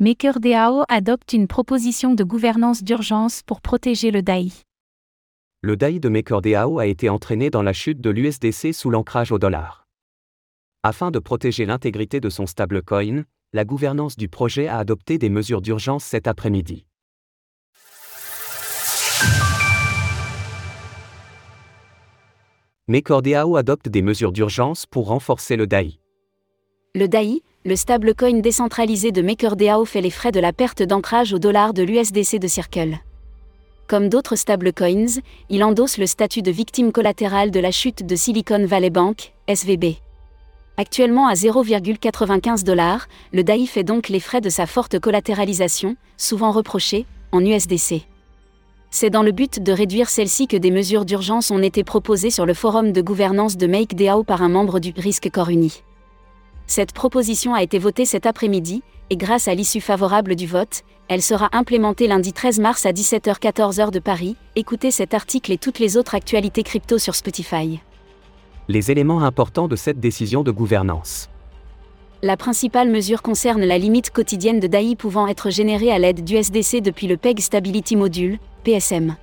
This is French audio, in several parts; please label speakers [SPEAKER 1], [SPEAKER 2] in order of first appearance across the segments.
[SPEAKER 1] MakerDAO adopte une proposition de gouvernance d'urgence pour protéger le DAI.
[SPEAKER 2] Le DAI de MakerDAO a été entraîné dans la chute de l'USDC sous l'ancrage au dollar. Afin de protéger l'intégrité de son stablecoin, la gouvernance du projet a adopté des mesures d'urgence cet après-midi. MakerDAO adopte des mesures d'urgence pour renforcer le DAI.
[SPEAKER 3] Le DAI, le stablecoin décentralisé de MakerDAO fait les frais de la perte d'ancrage au dollar de l'USDC de Circle. Comme d'autres stablecoins, il endosse le statut de victime collatérale de la chute de Silicon Valley Bank, SVB. Actuellement à 0,95 dollars, le DAI fait donc les frais de sa forte collatéralisation, souvent reprochée, en USDC. C'est dans le but de réduire celle-ci que des mesures d'urgence ont été proposées sur le forum de gouvernance de MakeDAO par un membre du Risque Corps Uni. Cette proposition a été votée cet après-midi, et grâce à l'issue favorable du vote, elle sera implémentée lundi 13 mars à 17h-14h de Paris. Écoutez cet article et toutes les autres actualités crypto sur Spotify.
[SPEAKER 2] Les éléments importants de cette décision de gouvernance.
[SPEAKER 3] La principale mesure concerne la limite quotidienne de DAI pouvant être générée à l'aide d'USDC depuis le PEG Stability Module, PSM.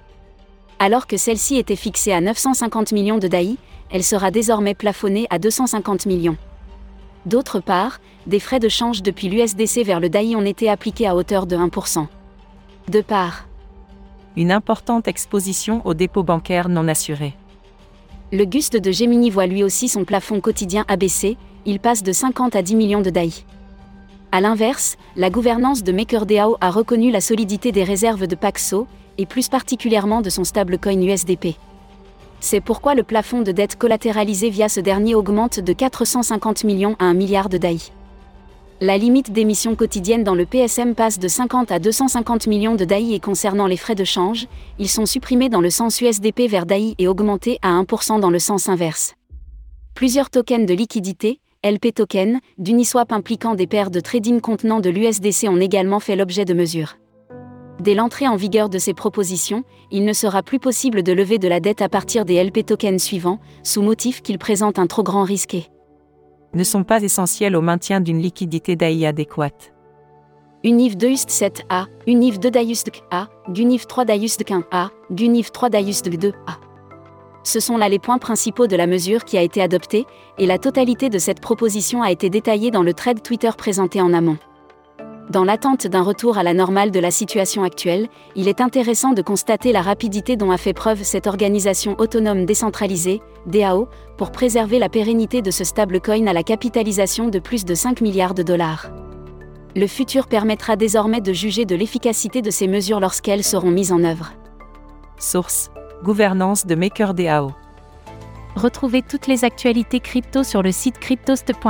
[SPEAKER 3] Alors que celle-ci était fixée à 950 millions de DAI, elle sera désormais plafonnée à 250 millions. D'autre part, des frais de change depuis l'USDC vers le DAI ont été appliqués à hauteur de 1%. De part,
[SPEAKER 4] une importante exposition aux dépôts bancaires non assurés.
[SPEAKER 3] Le Guste de Gemini voit lui aussi son plafond quotidien abaissé, il passe de 50 à 10 millions de DAI. A l'inverse, la gouvernance de MakerDAO a reconnu la solidité des réserves de Paxo, et plus particulièrement de son stablecoin USDP. C'est pourquoi le plafond de dette collatéralisée via ce dernier augmente de 450 millions à 1 milliard de DAI. La limite d'émission quotidienne dans le PSM passe de 50 à 250 millions de DAI et concernant les frais de change, ils sont supprimés dans le sens USDP vers DAI et augmentés à 1% dans le sens inverse. Plusieurs tokens de liquidité, LP token, d'Uniswap impliquant des paires de trading contenant de l'USDC ont également fait l'objet de mesures. Dès l'entrée en vigueur de ces propositions, il ne sera plus possible de lever de la dette à partir des LP tokens suivants, sous motif qu'ils présentent un trop grand risque.
[SPEAKER 4] Ne sont pas essentiels au maintien d'une liquidité DAI adéquate.
[SPEAKER 3] Univ 2 UST 7A, Univ 2 DAIUST A, Univ 3 DAIUST 1A, Univ 3 DAIUST 2A. Ce sont là les points principaux de la mesure qui a été adoptée, et la totalité de cette proposition a été détaillée dans le thread Twitter présenté en amont. Dans l'attente d'un retour à la normale de la situation actuelle, il est intéressant de constater la rapidité dont a fait preuve cette organisation autonome décentralisée, DAO, pour préserver la pérennité de ce stablecoin à la capitalisation de plus de 5 milliards de dollars. Le futur permettra désormais de juger de l'efficacité de ces mesures lorsqu'elles seront mises en œuvre.
[SPEAKER 4] Source Gouvernance de MakerDAO.
[SPEAKER 1] Retrouvez toutes les actualités crypto sur le site cryptost.fr.